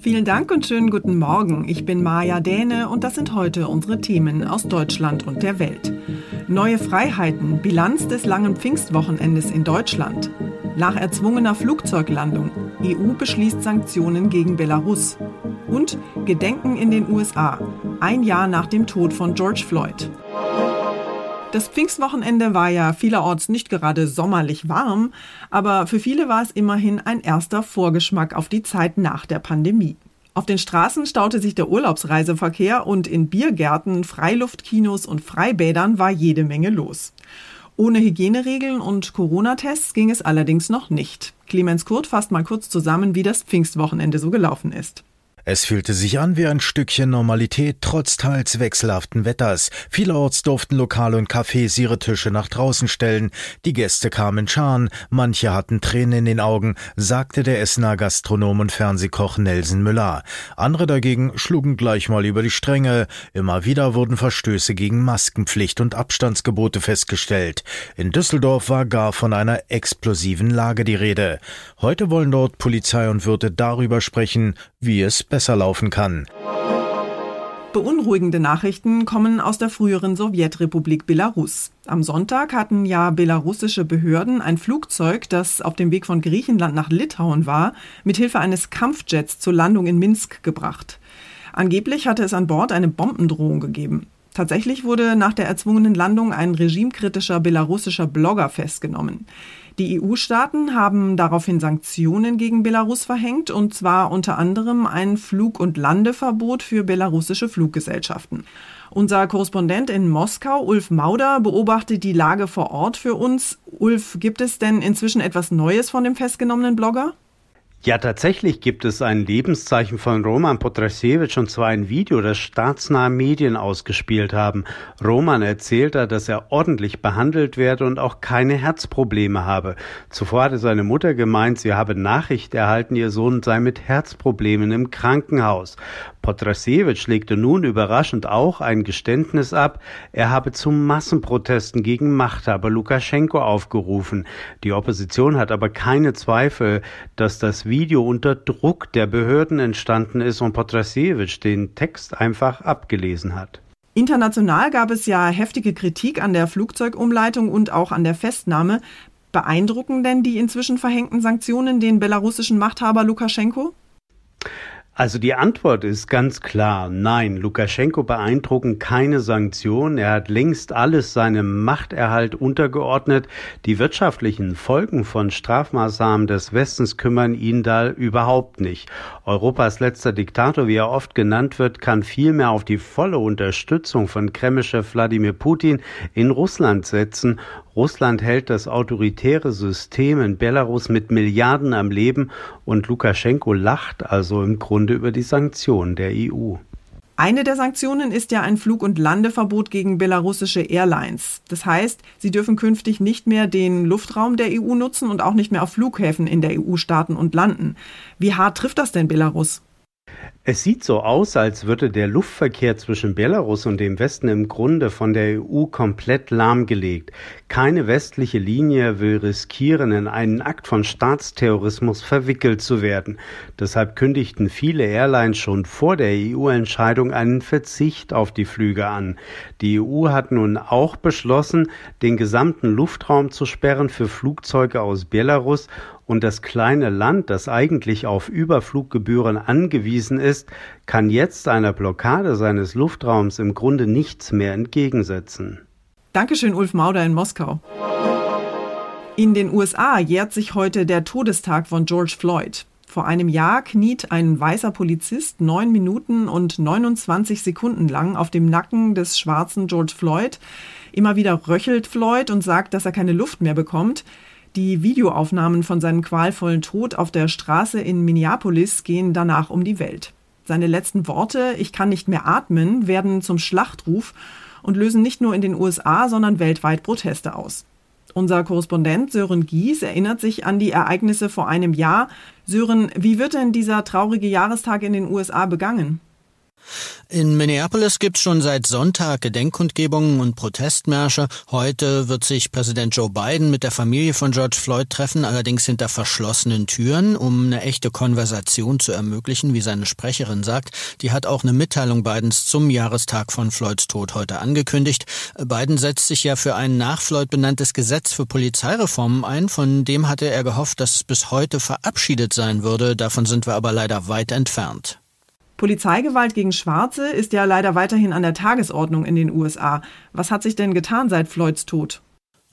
Vielen Dank und schönen guten Morgen. Ich bin Maja Däne und das sind heute unsere Themen aus Deutschland und der Welt. Neue Freiheiten, Bilanz des langen Pfingstwochenendes in Deutschland. Nach erzwungener Flugzeuglandung. EU beschließt Sanktionen gegen Belarus. Und Gedenken in den USA. Ein Jahr nach dem Tod von George Floyd. Das Pfingstwochenende war ja vielerorts nicht gerade sommerlich warm, aber für viele war es immerhin ein erster Vorgeschmack auf die Zeit nach der Pandemie. Auf den Straßen staute sich der Urlaubsreiseverkehr und in Biergärten, Freiluftkinos und Freibädern war jede Menge los. Ohne Hygieneregeln und Corona-Tests ging es allerdings noch nicht. Clemens Kurt fasst mal kurz zusammen, wie das Pfingstwochenende so gelaufen ist. Es fühlte sich an wie ein Stückchen Normalität trotz teils wechselhaften Wetters. Vielerorts durften Lokale und Cafés ihre Tische nach draußen stellen. Die Gäste kamen in Scharen, manche hatten Tränen in den Augen, sagte der Essener Gastronom und Fernsehkoch Nelson Müller. Andere dagegen schlugen gleich mal über die Stränge. Immer wieder wurden Verstöße gegen Maskenpflicht und Abstandsgebote festgestellt. In Düsseldorf war gar von einer explosiven Lage die Rede. Heute wollen dort Polizei und Wirte darüber sprechen, wie es besser laufen kann. Beunruhigende Nachrichten kommen aus der früheren Sowjetrepublik Belarus. Am Sonntag hatten ja belarussische Behörden ein Flugzeug, das auf dem Weg von Griechenland nach Litauen war, mithilfe eines Kampfjets zur Landung in Minsk gebracht. Angeblich hatte es an Bord eine Bombendrohung gegeben. Tatsächlich wurde nach der erzwungenen Landung ein regimekritischer belarussischer Blogger festgenommen. Die EU-Staaten haben daraufhin Sanktionen gegen Belarus verhängt, und zwar unter anderem ein Flug- und Landeverbot für belarussische Fluggesellschaften. Unser Korrespondent in Moskau, Ulf Mauder, beobachtet die Lage vor Ort für uns. Ulf, gibt es denn inzwischen etwas Neues von dem festgenommenen Blogger? Ja, tatsächlich gibt es ein Lebenszeichen von Roman Potrasevich und zwar ein Video, das staatsnahe Medien ausgespielt haben. Roman erzählte, dass er ordentlich behandelt werde und auch keine Herzprobleme habe. Zuvor hatte seine Mutter gemeint, sie habe Nachricht erhalten, ihr Sohn sei mit Herzproblemen im Krankenhaus. Potrasevich legte nun überraschend auch ein Geständnis ab, er habe zu Massenprotesten gegen Machthaber Lukaschenko aufgerufen. Die Opposition hat aber keine Zweifel, dass das Video unter Druck der Behörden entstanden ist und Potrasevich den Text einfach abgelesen hat. International gab es ja heftige Kritik an der Flugzeugumleitung und auch an der Festnahme. Beeindrucken denn die inzwischen verhängten Sanktionen den belarussischen Machthaber Lukaschenko? Also die Antwort ist ganz klar, nein, Lukaschenko beeindrucken keine Sanktionen. Er hat längst alles seinem Machterhalt untergeordnet. Die wirtschaftlichen Folgen von Strafmaßnahmen des Westens kümmern ihn da überhaupt nicht. Europas letzter Diktator, wie er oft genannt wird, kann vielmehr auf die volle Unterstützung von Kremlchef Wladimir Putin in Russland setzen Russland hält das autoritäre System in Belarus mit Milliarden am Leben und Lukaschenko lacht also im Grunde über die Sanktionen der EU. Eine der Sanktionen ist ja ein Flug- und Landeverbot gegen belarussische Airlines. Das heißt, sie dürfen künftig nicht mehr den Luftraum der EU nutzen und auch nicht mehr auf Flughäfen in der EU starten und landen. Wie hart trifft das denn Belarus? Es sieht so aus, als würde der Luftverkehr zwischen Belarus und dem Westen im Grunde von der EU komplett lahmgelegt. Keine westliche Linie will riskieren, in einen Akt von Staatsterrorismus verwickelt zu werden. Deshalb kündigten viele Airlines schon vor der EU-Entscheidung einen Verzicht auf die Flüge an. Die EU hat nun auch beschlossen, den gesamten Luftraum zu sperren für Flugzeuge aus Belarus und das kleine Land, das eigentlich auf Überfluggebühren angewiesen ist, kann jetzt einer Blockade seines Luftraums im Grunde nichts mehr entgegensetzen. Dankeschön, Ulf Mauder in Moskau. In den USA jährt sich heute der Todestag von George Floyd. Vor einem Jahr kniet ein weißer Polizist neun Minuten und 29 Sekunden lang auf dem Nacken des schwarzen George Floyd. Immer wieder röchelt Floyd und sagt, dass er keine Luft mehr bekommt. Die Videoaufnahmen von seinem qualvollen Tod auf der Straße in Minneapolis gehen danach um die Welt. Seine letzten Worte, ich kann nicht mehr atmen, werden zum Schlachtruf und lösen nicht nur in den USA, sondern weltweit Proteste aus. Unser Korrespondent Sören Gies erinnert sich an die Ereignisse vor einem Jahr. Sören, wie wird denn dieser traurige Jahrestag in den USA begangen? In Minneapolis gibt es schon seit Sonntag Gedenkkundgebungen und Protestmärsche. Heute wird sich Präsident Joe Biden mit der Familie von George Floyd treffen, allerdings hinter verschlossenen Türen, um eine echte Konversation zu ermöglichen, wie seine Sprecherin sagt. Die hat auch eine Mitteilung Bidens zum Jahrestag von Floyds Tod heute angekündigt. Biden setzt sich ja für ein nach Floyd benanntes Gesetz für Polizeireformen ein. Von dem hatte er gehofft, dass es bis heute verabschiedet sein würde. Davon sind wir aber leider weit entfernt. Polizeigewalt gegen Schwarze ist ja leider weiterhin an der Tagesordnung in den USA. Was hat sich denn getan seit Floyds Tod?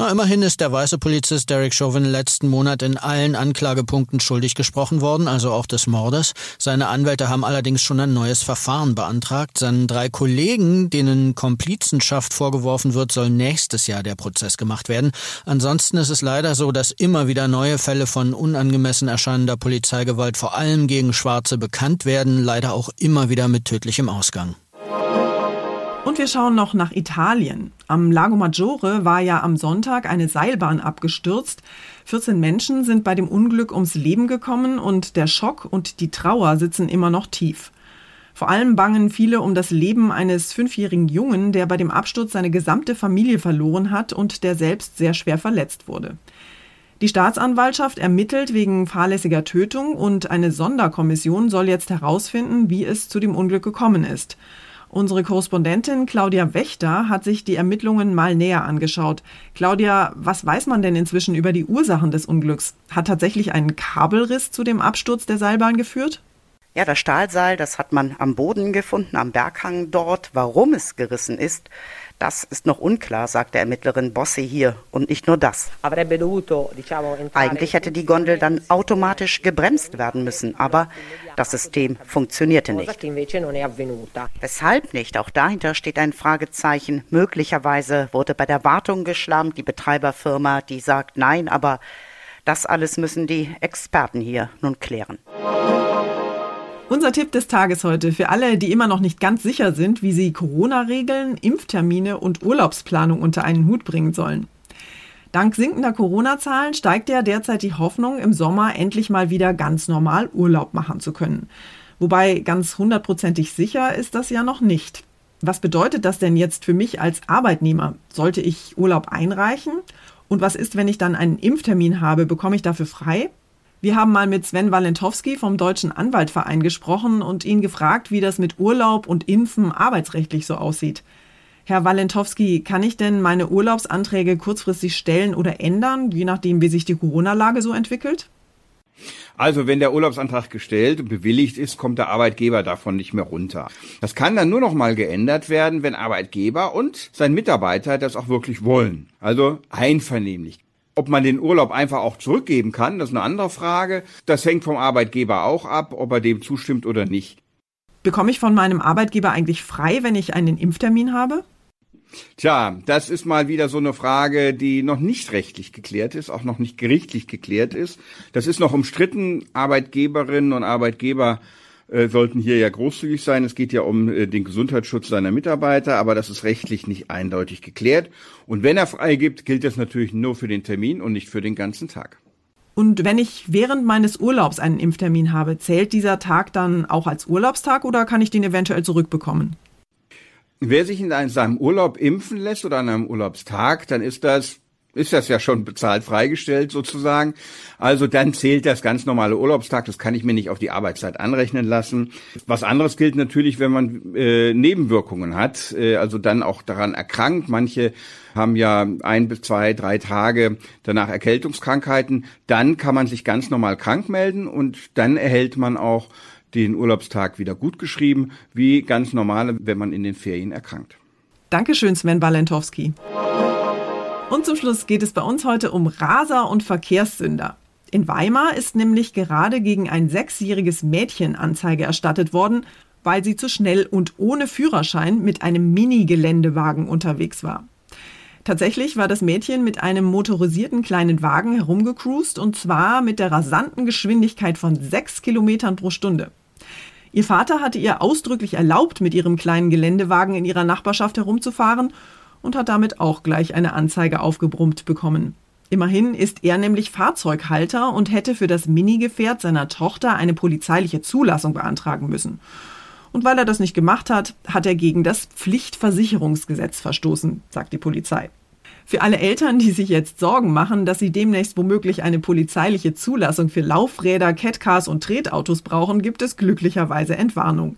Na, immerhin ist der weiße Polizist Derek Chauvin letzten Monat in allen Anklagepunkten schuldig gesprochen worden, also auch des Mordes. Seine Anwälte haben allerdings schon ein neues Verfahren beantragt. Seinen drei Kollegen, denen Komplizenschaft vorgeworfen wird, soll nächstes Jahr der Prozess gemacht werden. Ansonsten ist es leider so, dass immer wieder neue Fälle von unangemessen erscheinender Polizeigewalt vor allem gegen Schwarze bekannt werden, leider auch immer wieder mit tödlichem Ausgang. Und wir schauen noch nach Italien. Am Lago Maggiore war ja am Sonntag eine Seilbahn abgestürzt. 14 Menschen sind bei dem Unglück ums Leben gekommen und der Schock und die Trauer sitzen immer noch tief. Vor allem bangen viele um das Leben eines fünfjährigen Jungen, der bei dem Absturz seine gesamte Familie verloren hat und der selbst sehr schwer verletzt wurde. Die Staatsanwaltschaft ermittelt wegen fahrlässiger Tötung und eine Sonderkommission soll jetzt herausfinden, wie es zu dem Unglück gekommen ist. Unsere Korrespondentin Claudia Wächter hat sich die Ermittlungen mal näher angeschaut. Claudia, was weiß man denn inzwischen über die Ursachen des Unglücks? Hat tatsächlich ein Kabelriss zu dem Absturz der Seilbahn geführt? Ja, das Stahlseil, das hat man am Boden gefunden, am Berghang dort. Warum es gerissen ist, das ist noch unklar, sagt der Ermittlerin Bossi hier. Und nicht nur das. Eigentlich hätte die Gondel dann automatisch gebremst werden müssen, aber das System funktionierte nicht. Weshalb nicht? Auch dahinter steht ein Fragezeichen. Möglicherweise wurde bei der Wartung geschlammt, die Betreiberfirma, die sagt nein, aber das alles müssen die Experten hier nun klären. Unser Tipp des Tages heute für alle, die immer noch nicht ganz sicher sind, wie sie Corona-Regeln, Impftermine und Urlaubsplanung unter einen Hut bringen sollen. Dank sinkender Corona-Zahlen steigt ja derzeit die Hoffnung, im Sommer endlich mal wieder ganz normal Urlaub machen zu können. Wobei ganz hundertprozentig sicher ist das ja noch nicht. Was bedeutet das denn jetzt für mich als Arbeitnehmer? Sollte ich Urlaub einreichen? Und was ist, wenn ich dann einen Impftermin habe? Bekomme ich dafür frei? Wir haben mal mit Sven Walentowski vom Deutschen Anwaltverein gesprochen und ihn gefragt, wie das mit Urlaub und Impfen arbeitsrechtlich so aussieht. Herr Walentowski, kann ich denn meine Urlaubsanträge kurzfristig stellen oder ändern, je nachdem, wie sich die Corona-Lage so entwickelt? Also wenn der Urlaubsantrag gestellt und bewilligt ist, kommt der Arbeitgeber davon nicht mehr runter. Das kann dann nur noch mal geändert werden, wenn Arbeitgeber und sein Mitarbeiter das auch wirklich wollen. Also einvernehmlich. Ob man den Urlaub einfach auch zurückgeben kann, das ist eine andere Frage. Das hängt vom Arbeitgeber auch ab, ob er dem zustimmt oder nicht. Bekomme ich von meinem Arbeitgeber eigentlich frei, wenn ich einen Impftermin habe? Tja, das ist mal wieder so eine Frage, die noch nicht rechtlich geklärt ist, auch noch nicht gerichtlich geklärt ist. Das ist noch umstritten. Arbeitgeberinnen und Arbeitgeber äh, sollten hier ja großzügig sein. Es geht ja um äh, den Gesundheitsschutz seiner Mitarbeiter, aber das ist rechtlich nicht eindeutig geklärt. Und wenn er freigibt, gilt das natürlich nur für den Termin und nicht für den ganzen Tag. Und wenn ich während meines Urlaubs einen Impftermin habe, zählt dieser Tag dann auch als Urlaubstag oder kann ich den eventuell zurückbekommen? Wer sich in seinem Urlaub impfen lässt oder an einem Urlaubstag, dann ist das ist das ja schon bezahlt freigestellt sozusagen. Also dann zählt das ganz normale Urlaubstag. Das kann ich mir nicht auf die Arbeitszeit anrechnen lassen. Was anderes gilt natürlich, wenn man äh, Nebenwirkungen hat, äh, also dann auch daran erkrankt. Manche haben ja ein bis zwei, drei Tage danach Erkältungskrankheiten. Dann kann man sich ganz normal krank melden und dann erhält man auch den Urlaubstag wieder gut geschrieben, wie ganz normale, wenn man in den Ferien erkrankt. Dankeschön, Sven Balentowski. Und zum Schluss geht es bei uns heute um Raser und Verkehrssünder. In Weimar ist nämlich gerade gegen ein sechsjähriges Mädchen Anzeige erstattet worden, weil sie zu schnell und ohne Führerschein mit einem Mini-Geländewagen unterwegs war. Tatsächlich war das Mädchen mit einem motorisierten kleinen Wagen herumgecruised und zwar mit der rasanten Geschwindigkeit von sechs Kilometern pro Stunde. Ihr Vater hatte ihr ausdrücklich erlaubt, mit ihrem kleinen Geländewagen in ihrer Nachbarschaft herumzufahren und hat damit auch gleich eine Anzeige aufgebrummt bekommen. Immerhin ist er nämlich Fahrzeughalter und hätte für das Minigefährt seiner Tochter eine polizeiliche Zulassung beantragen müssen. Und weil er das nicht gemacht hat, hat er gegen das Pflichtversicherungsgesetz verstoßen, sagt die Polizei. Für alle Eltern, die sich jetzt Sorgen machen, dass sie demnächst womöglich eine polizeiliche Zulassung für Laufräder, Catcars und Tretautos brauchen, gibt es glücklicherweise Entwarnung.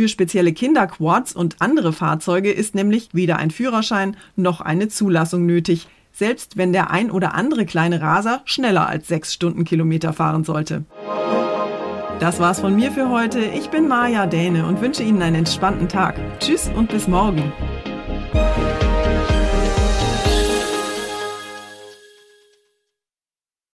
Für spezielle Kinderquads und andere Fahrzeuge ist nämlich weder ein Führerschein noch eine Zulassung nötig, selbst wenn der ein oder andere kleine Raser schneller als sechs Stundenkilometer fahren sollte. Das war's von mir für heute. Ich bin Maja Däne und wünsche Ihnen einen entspannten Tag. Tschüss und bis morgen.